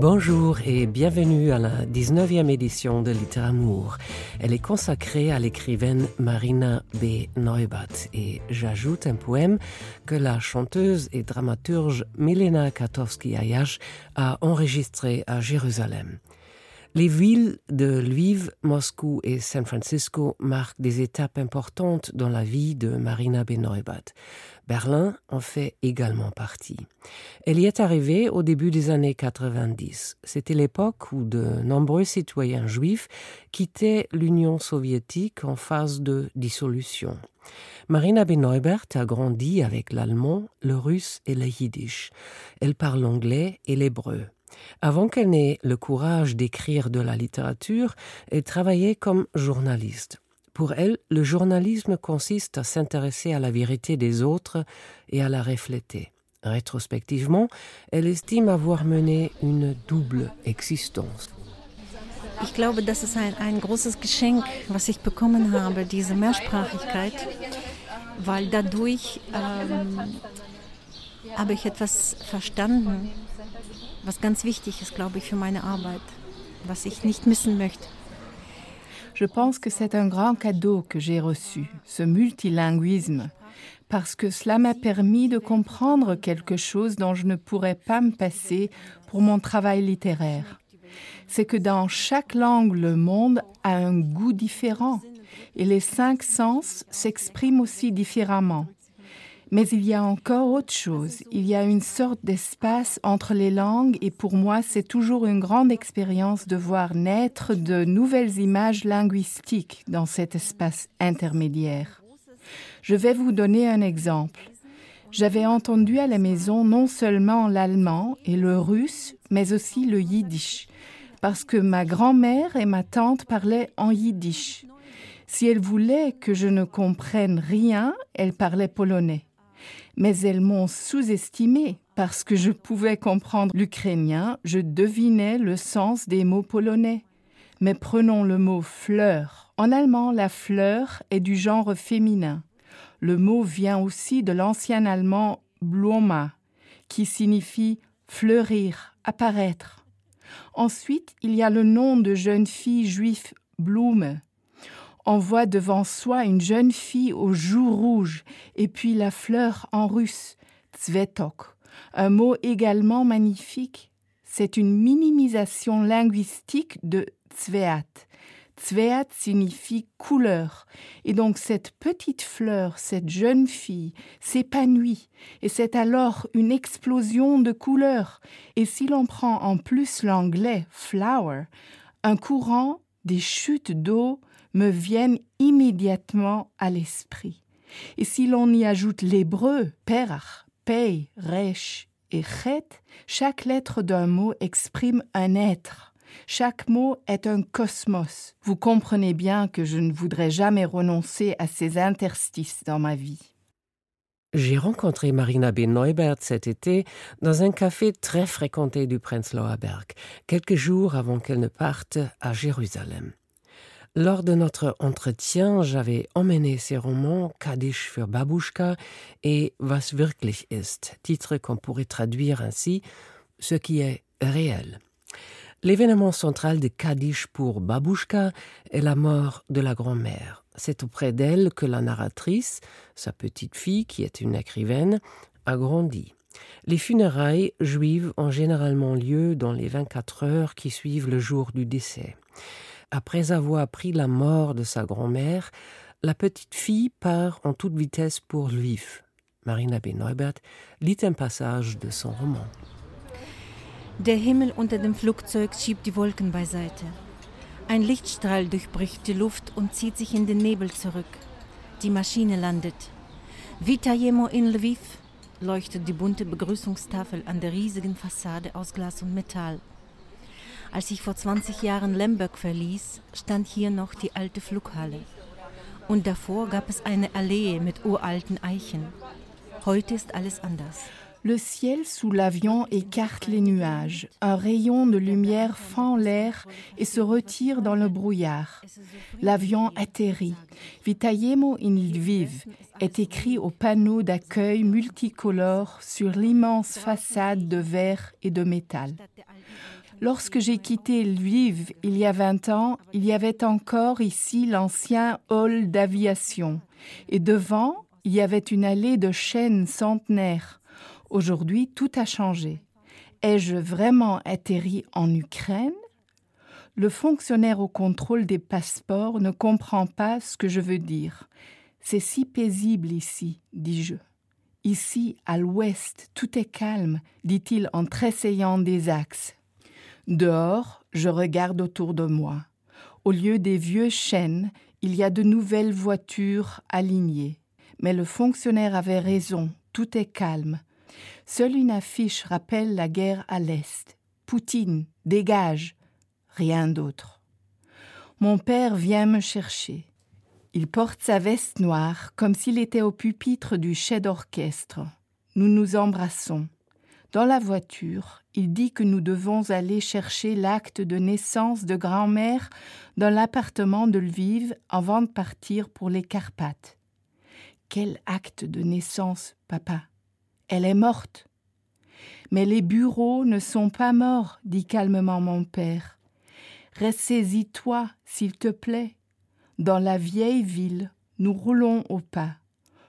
Bonjour et bienvenue à la 19e édition de Littéramour. Elle est consacrée à l'écrivaine Marina B. Neubath et j'ajoute un poème que la chanteuse et dramaturge Milena Katowski-Ayash a enregistré à Jérusalem. Les villes de Lviv, Moscou et San Francisco marquent des étapes importantes dans la vie de Marina Benoibat. Berlin en fait également partie. Elle y est arrivée au début des années 90. C'était l'époque où de nombreux citoyens juifs quittaient l'Union soviétique en phase de dissolution. Marina Benoibert a grandi avec l'allemand, le russe et le yiddish. Elle parle l'anglais et l'hébreu. Avant qu'elle n'ait le courage d'écrire de la littérature, elle travaillait comme journaliste. Pour elle, le journalisme consiste à s'intéresser à la vérité des autres et à la refléter. Rétrospectivement, elle estime avoir mené une double existence. Dadurch ganz wichtig ist, glaube ich, für meine Arbeit, was ich nicht missen möchte. Je pense que c'est un grand cadeau que j'ai reçu, ce multilinguisme, parce que cela m'a permis de comprendre quelque chose dont je ne pourrais pas me passer pour mon travail littéraire. C'est que dans chaque langue, le monde a un goût différent et les cinq sens s'expriment aussi différemment. Mais il y a encore autre chose. Il y a une sorte d'espace entre les langues et pour moi, c'est toujours une grande expérience de voir naître de nouvelles images linguistiques dans cet espace intermédiaire. Je vais vous donner un exemple. J'avais entendu à la maison non seulement l'allemand et le russe, mais aussi le yiddish, parce que ma grand-mère et ma tante parlaient en yiddish. Si elles voulaient que je ne comprenne rien, elles parlaient polonais mais elles m'ont sous-estimé parce que je pouvais comprendre l'ukrainien, je devinais le sens des mots polonais. Mais prenons le mot fleur. En allemand, la fleur est du genre féminin. Le mot vient aussi de l'ancien allemand Bloma, qui signifie fleurir, apparaître. Ensuite, il y a le nom de jeune fille juive Blume, on voit devant soi une jeune fille aux joues rouges et puis la fleur en russe, tsvetok, un mot également magnifique. C'est une minimisation linguistique de tsveat. Tsveat signifie couleur. Et donc cette petite fleur, cette jeune fille, s'épanouit. Et c'est alors une explosion de couleurs. Et si l'on prend en plus l'anglais flower, un courant, des chutes d'eau, me viennent immédiatement à l'esprit. Et si l'on y ajoute l'hébreu, perach, pei, resh et chet, chaque lettre d'un mot exprime un être. Chaque mot est un cosmos. Vous comprenez bien que je ne voudrais jamais renoncer à ces interstices dans ma vie. J'ai rencontré Marina B. Neubert cet été dans un café très fréquenté du Prenzlauer Berg, quelques jours avant qu'elle ne parte à Jérusalem. Lors de notre entretien, j'avais emmené ces romans Kaddish für Babushka et Was wirklich ist, titre qu'on pourrait traduire ainsi ce qui est réel. L'événement central de Kaddish pour Babushka est la mort de la grand-mère. C'est auprès d'elle que la narratrice, sa petite fille, qui est une écrivaine, a grandi. Les funérailles juives ont généralement lieu dans les 24 heures qui suivent le jour du décès. Après avoir appris la mort de sa grand-mère, la petite fille part en toute vitesse pour Lviv. Marina B. Neubert lit un passage de son roman. Der Himmel unter dem Flugzeug schiebt die Wolken beiseite. Ein Lichtstrahl durchbricht die Luft und zieht sich in den Nebel zurück. Die Maschine landet. Vitajemo in Lviv leuchtet die bunte Begrüßungstafel an der riesigen Fassade aus Glas und Metall. Als ich vor 20 Jahren Lemberg verließ, stand hier noch die alte Flughalle. Und davor gab es eine Allee mit uralten Eichen. Heute ist alles anders. Le ciel sous l'avion écarte les nuages. Un rayon de lumière fend l'air et se retire dans le brouillard. L'avion atterrit. Vitayemo in Lviv est écrit au panneau d'accueil multicolore sur l'immense façade de verre et de métal. Lorsque j'ai quitté Lviv il y a 20 ans, il y avait encore ici l'ancien hall d'aviation. Et devant, il y avait une allée de chênes centenaires. Aujourd'hui, tout a changé. Ai-je vraiment atterri en Ukraine? Le fonctionnaire au contrôle des passeports ne comprend pas ce que je veux dire. C'est si paisible ici, dis-je. Ici, à l'ouest, tout est calme, dit-il en tressayant des axes. Dehors, je regarde autour de moi. Au lieu des vieux chênes, il y a de nouvelles voitures alignées. Mais le fonctionnaire avait raison, tout est calme. Seule une affiche rappelle la guerre à l'Est. Poutine, dégage. Rien d'autre. Mon père vient me chercher. Il porte sa veste noire comme s'il était au pupitre du chef d'orchestre. Nous nous embrassons. Dans la voiture, il dit que nous devons aller chercher l'acte de naissance de grand-mère dans l'appartement de Lviv avant de partir pour les Carpates. Quel acte de naissance, papa? Elle est morte. Mais les bureaux ne sont pas morts, dit calmement mon père. Ressaisis-toi, s'il te plaît. Dans la vieille ville, nous roulons au pas.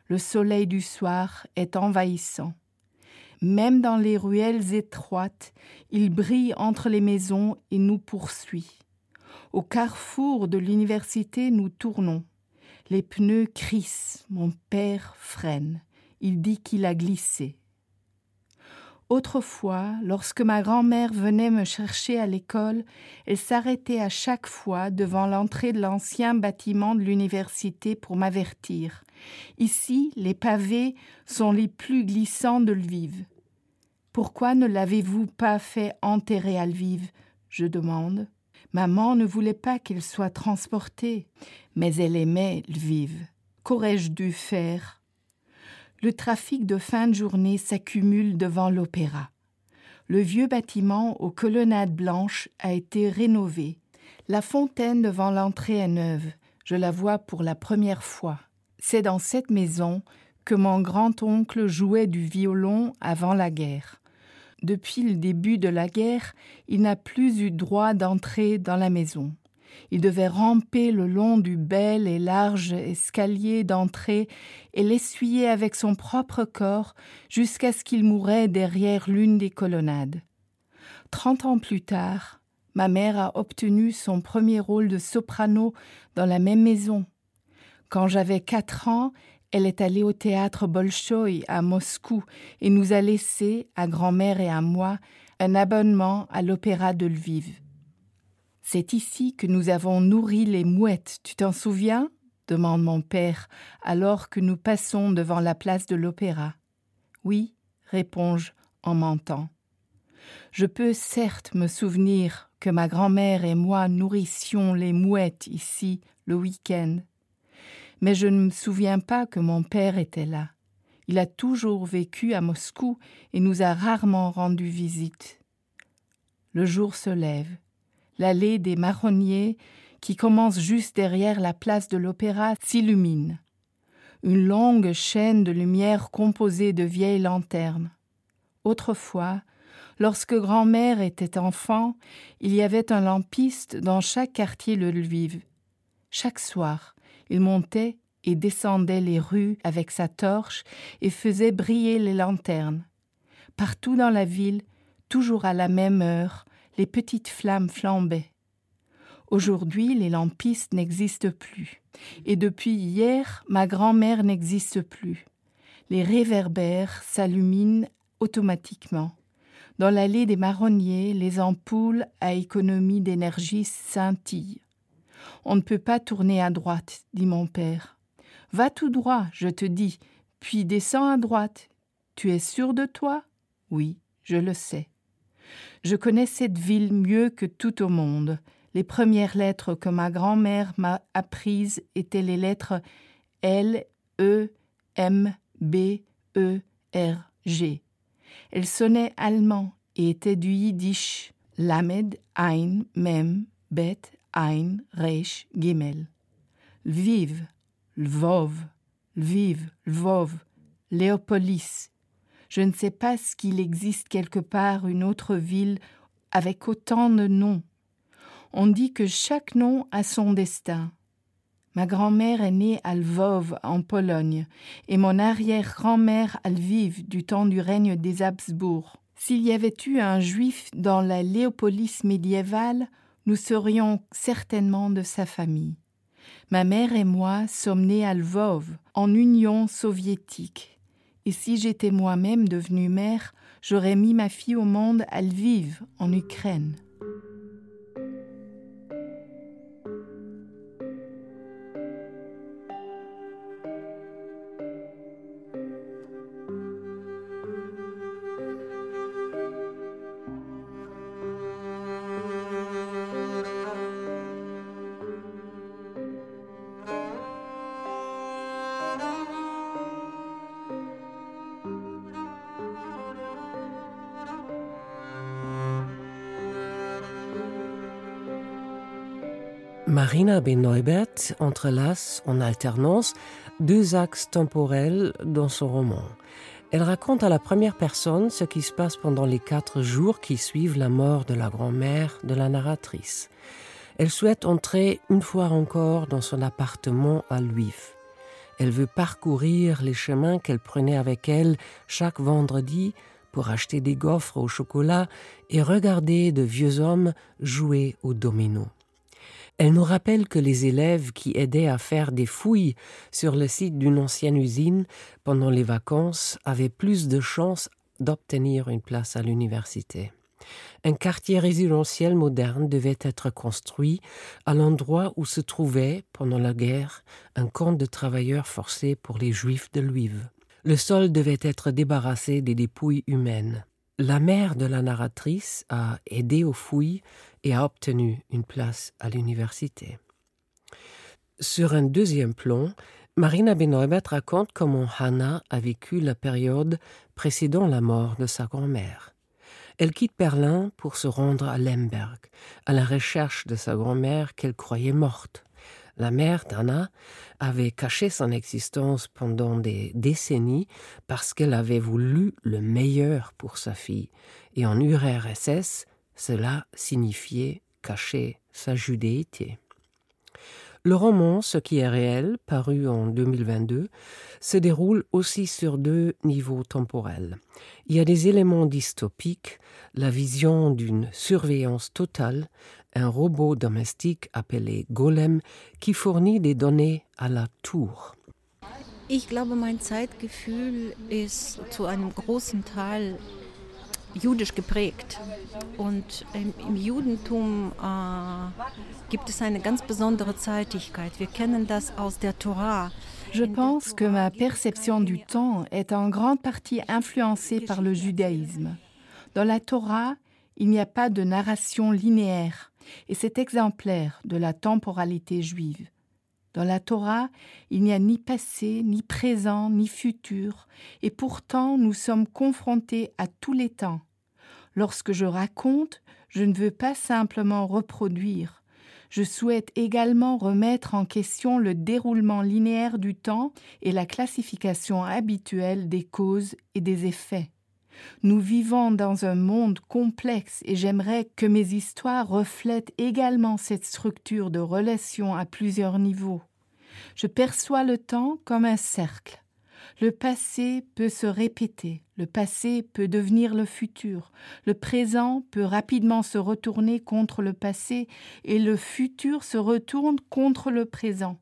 Le soleil du soir est envahissant. Même dans les ruelles étroites, il brille entre les maisons et nous poursuit. Au carrefour de l'université, nous tournons. Les pneus crissent, mon père freine. Il dit qu'il a glissé. Autrefois, lorsque ma grand-mère venait me chercher à l'école, elle s'arrêtait à chaque fois devant l'entrée de l'ancien bâtiment de l'université pour m'avertir. Ici, les pavés sont les plus glissants de Lviv. Pourquoi ne l'avez-vous pas fait enterrer à Lviv? je demande. Maman ne voulait pas qu'il soit transporté, mais elle aimait Lviv. Qu'aurais-je dû faire? Le trafic de fin de journée s'accumule devant l'opéra. Le vieux bâtiment aux colonnades blanches a été rénové. La fontaine devant l'entrée est neuve. Je la vois pour la première fois. C'est dans cette maison que mon grand-oncle jouait du violon avant la guerre. Depuis le début de la guerre, il n'a plus eu droit d'entrer dans la maison. Il devait ramper le long du bel et large escalier d'entrée et l'essuyer avec son propre corps jusqu'à ce qu'il mourait derrière l'une des colonnades. Trente ans plus tard, ma mère a obtenu son premier rôle de soprano dans la même maison. Quand j'avais quatre ans, elle est allée au théâtre Bolchoï à Moscou et nous a laissé, à grand-mère et à moi, un abonnement à l'opéra de Lviv. C'est ici que nous avons nourri les mouettes, tu t'en souviens? demande mon père, alors que nous passons devant la place de l'opéra. Oui, réponds-je en mentant. Je peux certes me souvenir que ma grand-mère et moi nourrissions les mouettes ici le week-end, mais je ne me souviens pas que mon père était là. Il a toujours vécu à Moscou et nous a rarement rendu visite. Le jour se lève. L'allée des marronniers, qui commence juste derrière la place de l'opéra, s'illumine. Une longue chaîne de lumière composée de vieilles lanternes. Autrefois, lorsque grand-mère était enfant, il y avait un lampiste dans chaque quartier de Lviv. Chaque soir, il montait et descendait les rues avec sa torche et faisait briller les lanternes. Partout dans la ville, toujours à la même heure, les petites flammes flambaient. Aujourd'hui, les lampistes n'existent plus, et depuis hier, ma grand-mère n'existe plus. Les réverbères s'alluminent automatiquement. Dans l'allée des marronniers, les ampoules à économie d'énergie scintillent. On ne peut pas tourner à droite, dit mon père. Va tout droit, je te dis, puis descends à droite. Tu es sûr de toi? Oui, je le sais. Je connais cette ville mieux que tout au monde. Les premières lettres que ma grand-mère m'a apprises étaient les lettres L, E, M, B, E, R, G. Elles sonnaient allemand et étaient du yiddish. Lamed, Ein, Mem, Bet, Ein, Reich, Gimel. Lviv, Lvov, Lviv, Lvov, Léopolis. Je ne sais pas qu'il existe quelque part une autre ville avec autant de noms. On dit que chaque nom a son destin. Ma grand-mère est née à Lvov, en Pologne, et mon arrière-grand-mère à Lviv, du temps du règne des Habsbourg. S'il y avait eu un juif dans la Léopolis médiévale, nous serions certainement de sa famille. Ma mère et moi sommes nés à Lvov, en Union soviétique. Et si j'étais moi-même devenue mère, j'aurais mis ma fille au monde à Lviv, en Ukraine. Marina B. Entrelace en alternance deux axes temporels dans son roman. Elle raconte à la première personne ce qui se passe pendant les quatre jours qui suivent la mort de la grand-mère de la narratrice. Elle souhaite entrer une fois encore dans son appartement à Lviv. Elle veut parcourir les chemins qu'elle prenait avec elle chaque vendredi pour acheter des gaufres au chocolat et regarder de vieux hommes jouer au domino. Elle nous rappelle que les élèves qui aidaient à faire des fouilles sur le site d'une ancienne usine pendant les vacances avaient plus de chances d'obtenir une place à l'université. Un quartier résidentiel moderne devait être construit à l'endroit où se trouvait, pendant la guerre, un camp de travailleurs forcés pour les juifs de Lviv. Le sol devait être débarrassé des dépouilles humaines. La mère de la narratrice a aidé aux fouilles et a obtenu une place à l'université. Sur un deuxième plan, Marina Benoibet raconte comment Hannah a vécu la période précédant la mort de sa grand-mère. Elle quitte Berlin pour se rendre à Lemberg, à la recherche de sa grand-mère qu'elle croyait morte. La mère d'Anna avait caché son existence pendant des décennies parce qu'elle avait voulu le meilleur pour sa fille, et en URSS, cela signifiait cacher sa judéité. Le roman Ce qui est réel, paru en 2022, se déroule aussi sur deux niveaux temporels. Il y a des éléments dystopiques, la vision d'une surveillance totale, un robot domestique appelé Golem qui fournit des données à la tour. Je pense que ma perception du temps est en grande partie influencée par le judaïsme. Dans la Torah, il n'y a pas de narration linéaire, et c'est exemplaire de la temporalité juive. Dans la Torah, il n'y a ni passé, ni présent, ni futur, et pourtant nous sommes confrontés à tous les temps. Lorsque je raconte, je ne veux pas simplement reproduire. Je souhaite également remettre en question le déroulement linéaire du temps et la classification habituelle des causes et des effets. Nous vivons dans un monde complexe et j'aimerais que mes histoires reflètent également cette structure de relation à plusieurs niveaux. Je perçois le temps comme un cercle. Le passé peut se répéter, le passé peut devenir le futur, le présent peut rapidement se retourner contre le passé et le futur se retourne contre le présent.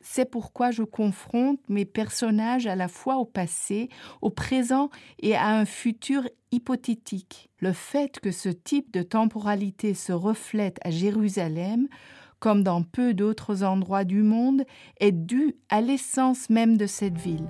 C'est pourquoi je confronte mes personnages à la fois au passé, au présent et à un futur hypothétique. Le fait que ce type de temporalité se reflète à Jérusalem, comme dans peu d'autres endroits du monde, est dû à l'essence même de cette ville.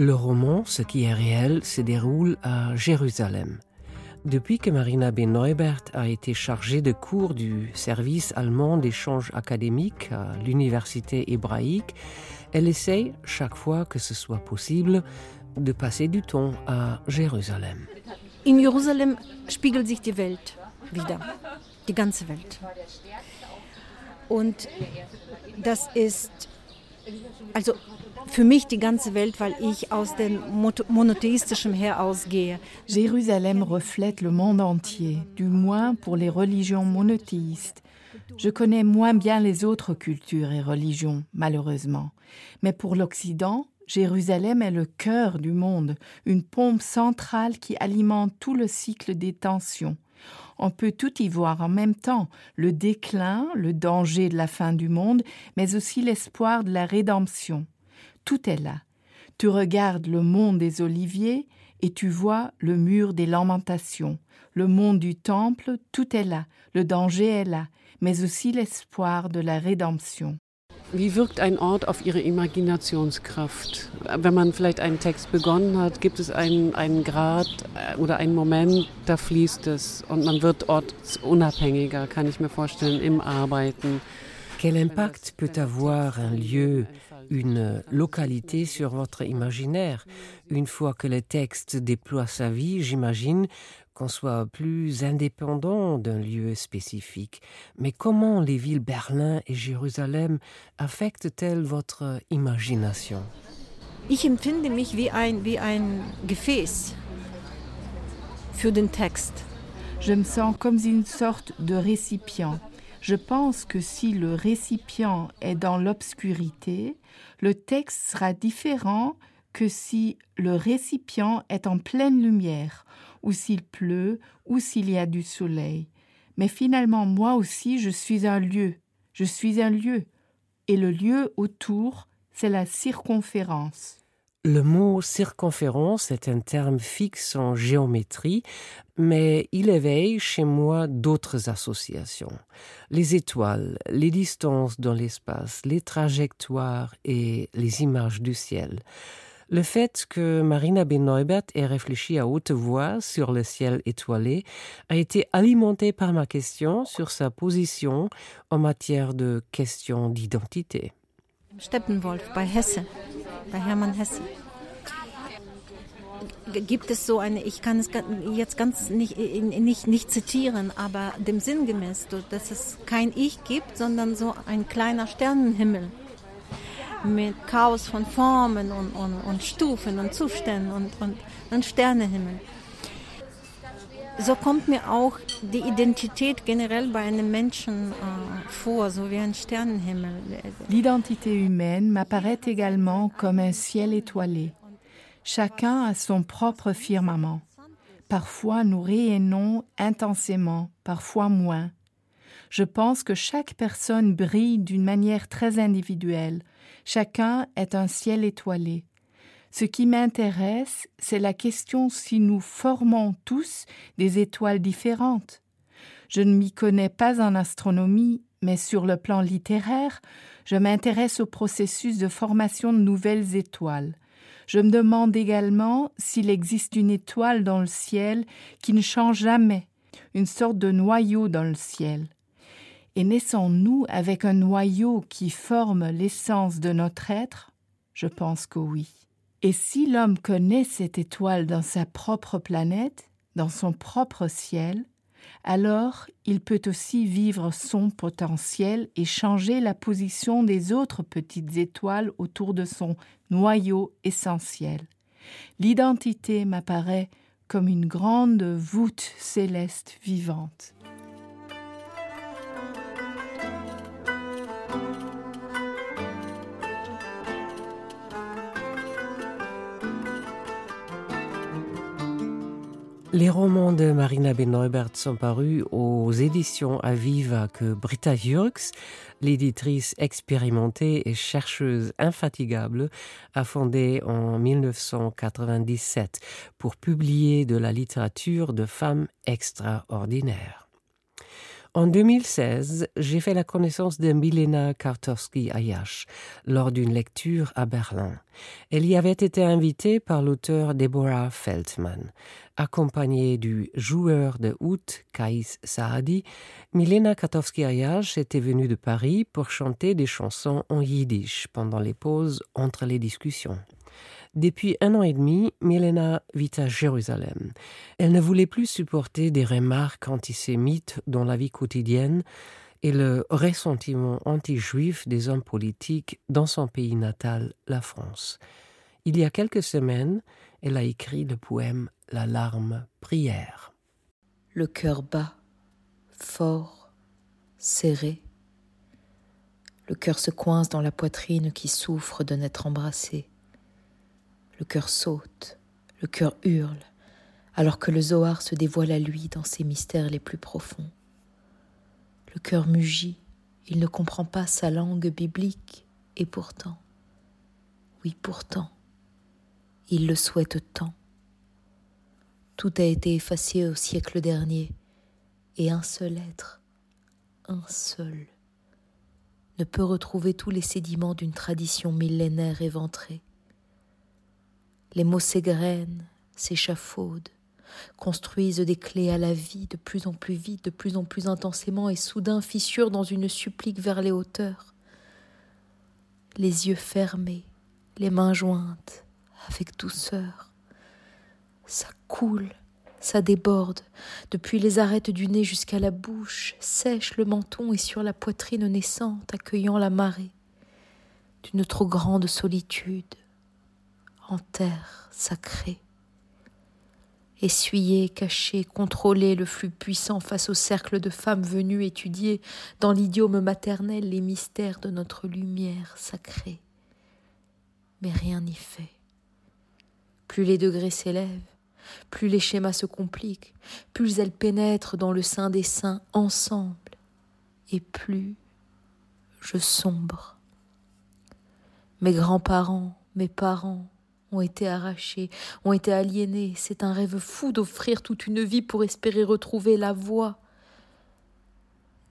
Le roman Ce qui est réel se déroule à Jérusalem. Depuis que Marina B. Neubert a été chargée de cours du service allemand d'échange académique à l'université hébraïque, elle essaye, chaque fois que ce soit possible, de passer du temps à Jérusalem. In Jerusalem spiegelt sich die Welt wieder, die ganze Welt. Und das ist also die ganze Welt, weil ich aus monotheistischen. Jérusalem reflète le monde entier, du moins pour les religions monothéistes. Je connais moins bien les autres cultures et religions, malheureusement. Mais pour l'Occident, Jérusalem est le cœur du monde, une pompe centrale qui alimente tout le cycle des tensions. On peut tout y voir en même temps, le déclin, le danger de la fin du monde, mais aussi l'espoir de la rédemption. Tout est là. Tu regardes le monde des oliviers et tu vois le mur des lamentations. Le monde du temple, tout est là. Le danger est là, mais aussi l'espoir de la rédemption. Wie wirkt ein Ort auf Ihre Imaginationskraft? Wenn man vielleicht einen Text begonnen hat, gibt es einen, einen Grad äh, oder einen Moment, da fließt es und man wird ortsunabhängiger, kann ich mir vorstellen, im Arbeiten. Quel impact peut avoir un lieu, une localité sur votre imaginaire Une fois que le texte déploie sa vie, j'imagine qu'on soit plus indépendant d'un lieu spécifique. Mais comment les villes Berlin et Jérusalem affectent-elles votre imagination? Ich empfinde mich wie ein, wie ein Gefäß für den Text. Je me sens comme une sorte de récipient je pense que si le récipient est dans l'obscurité, le texte sera différent que si le récipient est en pleine lumière, ou s'il pleut, ou s'il y a du soleil. Mais finalement, moi aussi, je suis un lieu, je suis un lieu, et le lieu autour, c'est la circonférence. Le mot circonférence est un terme fixe en géométrie, mais il éveille chez moi d'autres associations. Les étoiles, les distances dans l'espace, les trajectoires et les images du ciel. Le fait que Marina B. Neubert ait réfléchi à haute voix sur le ciel étoilé a été alimenté par ma question sur sa position en matière de questions d'identité. Steppenwolf bei Hesse. bei Hermann Hesse. Gibt es so eine, ich kann es jetzt ganz nicht, nicht, nicht zitieren, aber dem sinngemäß, dass es kein Ich gibt, sondern so ein kleiner Sternenhimmel mit Chaos von Formen und, und, und Stufen und Zuständen und, und, und Sternehimmel. so kommt mir auch die Identität generell bei einem Menschen äh, vor, so wie ein Sternenhimmel. L'identité humaine m'apparaît également comme un ciel étoilé. Chacun a son propre firmament. Parfois nous rayonnons intensément, parfois moins. Je pense que chaque personne brille d'une manière très individuelle. Chacun est un ciel étoilé. Ce qui m'intéresse, c'est la question si nous formons tous des étoiles différentes. Je ne m'y connais pas en astronomie, mais sur le plan littéraire, je m'intéresse au processus de formation de nouvelles étoiles. Je me demande également s'il existe une étoile dans le ciel qui ne change jamais, une sorte de noyau dans le ciel. Et naissons-nous avec un noyau qui forme l'essence de notre être? Je pense que oui. Et si l'homme connaît cette étoile dans sa propre planète, dans son propre ciel, alors il peut aussi vivre son potentiel et changer la position des autres petites étoiles autour de son noyau essentiel. L'identité m'apparaît comme une grande voûte céleste vivante. Les romans de Marina B. Sont parus aux éditions Aviva que Britta Jurks, l'éditrice expérimentée et chercheuse infatigable, a fondée en 1997 pour publier de la littérature de femmes extraordinaires. En 2016, j'ai fait la connaissance de Milena Kartowski-Ayash lors d'une lecture à Berlin. Elle y avait été invitée par l'auteur Deborah Feldman. Accompagnée du joueur de oud Kais Saadi, Milena Kartowski-Ayash était venue de Paris pour chanter des chansons en yiddish pendant les pauses entre les discussions. Depuis un an et demi, Milena vit à Jérusalem. Elle ne voulait plus supporter des remarques antisémites dans la vie quotidienne et le ressentiment anti-juif des hommes politiques dans son pays natal, la France. Il y a quelques semaines, elle a écrit le poème La larme prière. Le cœur bas, fort, serré. Le cœur se coince dans la poitrine qui souffre de n'être embrassé. Le cœur saute, le cœur hurle, alors que le Zohar se dévoile à lui dans ses mystères les plus profonds. Le cœur mugit, il ne comprend pas sa langue biblique, et pourtant, oui pourtant, il le souhaite tant. Tout a été effacé au siècle dernier, et un seul être, un seul, ne peut retrouver tous les sédiments d'une tradition millénaire éventrée. Les mots s'égrènent, s'échafaudent, construisent des clés à la vie de plus en plus vite, de plus en plus intensément, et soudain fissurent dans une supplique vers les hauteurs. Les yeux fermés, les mains jointes, avec douceur. Ça coule, ça déborde, depuis les arêtes du nez jusqu'à la bouche, sèche le menton et sur la poitrine naissante, accueillant la marée d'une trop grande solitude en terre sacrée. Essuyer, cacher, contrôler le flux puissant face au cercle de femmes venues étudier dans l'idiome maternel les mystères de notre lumière sacrée. Mais rien n'y fait. Plus les degrés s'élèvent, plus les schémas se compliquent, plus elles pénètrent dans le sein des saints ensemble, et plus je sombre. Mes grands-parents, mes parents, ont été arrachés, ont été aliénés. C'est un rêve fou d'offrir toute une vie pour espérer retrouver la voie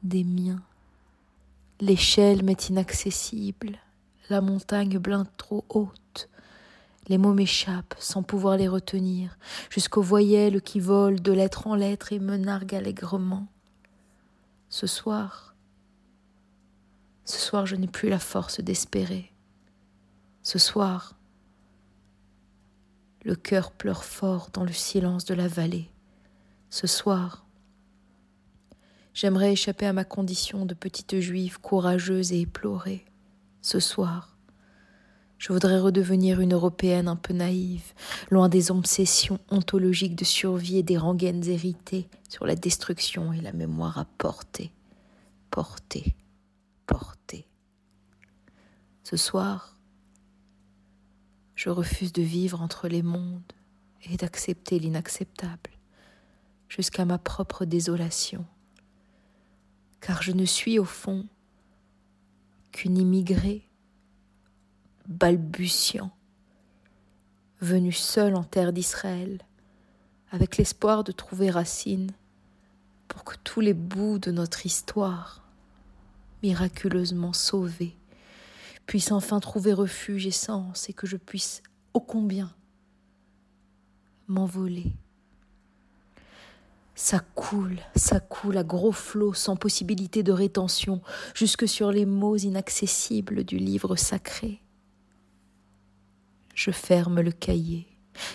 des miens. L'échelle m'est inaccessible, la montagne blinde trop haute. Les mots m'échappent sans pouvoir les retenir, jusqu'aux voyelles qui volent de lettre en lettre et me narguent allègrement. Ce soir, ce soir je n'ai plus la force d'espérer. Ce soir, le cœur pleure fort dans le silence de la vallée. Ce soir, j'aimerais échapper à ma condition de petite juive courageuse et éplorée. Ce soir, je voudrais redevenir une Européenne un peu naïve, loin des obsessions ontologiques de survie et des rengaines héritées sur la destruction et la mémoire à porter, porter, porter. Ce soir, je refuse de vivre entre les mondes et d'accepter l'inacceptable, jusqu'à ma propre désolation, car je ne suis au fond qu'une immigrée balbutiant, venue seule en terre d'Israël, avec l'espoir de trouver racine pour que tous les bouts de notre histoire, miraculeusement sauvés, puisse enfin trouver refuge et sens et que je puisse ô combien m'envoler. Ça coule, ça coule à gros flots sans possibilité de rétention jusque sur les mots inaccessibles du livre sacré. Je ferme le cahier,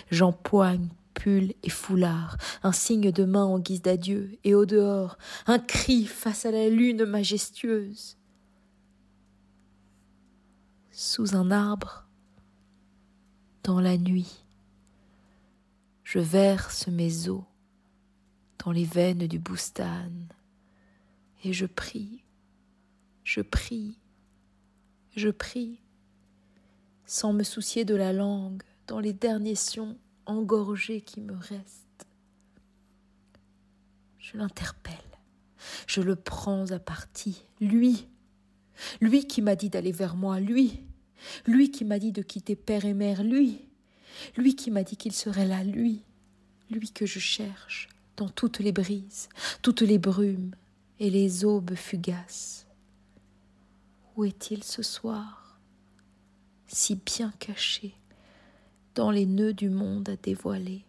j'empoigne pull et foulard, un signe de main en guise d'adieu, et au dehors, un cri face à la lune majestueuse sous un arbre, dans la nuit. Je verse mes eaux dans les veines du boustan et je prie, je prie, je prie, sans me soucier de la langue, dans les derniers sons engorgés qui me restent. Je l'interpelle, je le prends à partie, lui, lui qui m'a dit d'aller vers moi, lui, lui qui m'a dit de quitter père et mère, lui, lui qui m'a dit qu'il serait là, lui, lui que je cherche dans toutes les brises, toutes les brumes, et les aubes fugaces. Où est-il ce soir, si bien caché dans les nœuds du monde à dévoiler?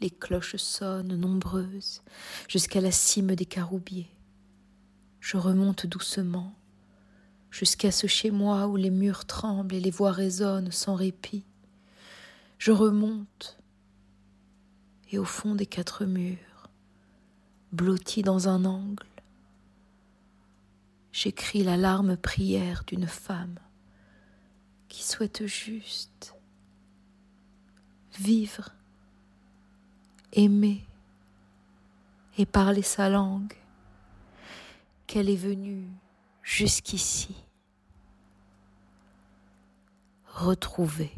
Les cloches sonnent nombreuses jusqu'à la cime des caroubiers. Je remonte doucement jusqu'à ce chez moi où les murs tremblent et les voix résonnent sans répit. Je remonte et au fond des quatre murs, blotti dans un angle, j'écris la larme prière d'une femme qui souhaite juste vivre, aimer et parler sa langue, qu'elle est venue jusqu'ici retrouver.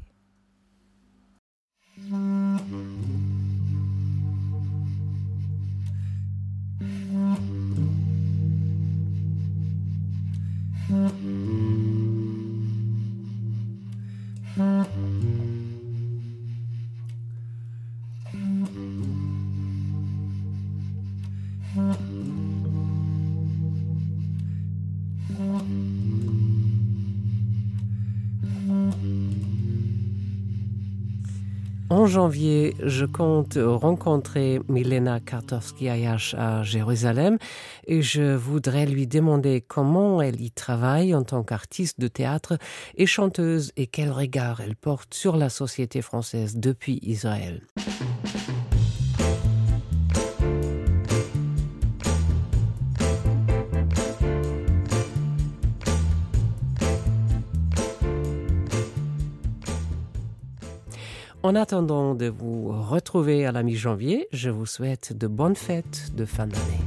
En janvier, je compte rencontrer Milena Kartovski-Ayash à Jérusalem et je voudrais lui demander comment elle y travaille en tant qu'artiste de théâtre et chanteuse et quel regard elle porte sur la société française depuis Israël. En attendant de vous retrouver à la mi-janvier, je vous souhaite de bonnes fêtes de fin d'année.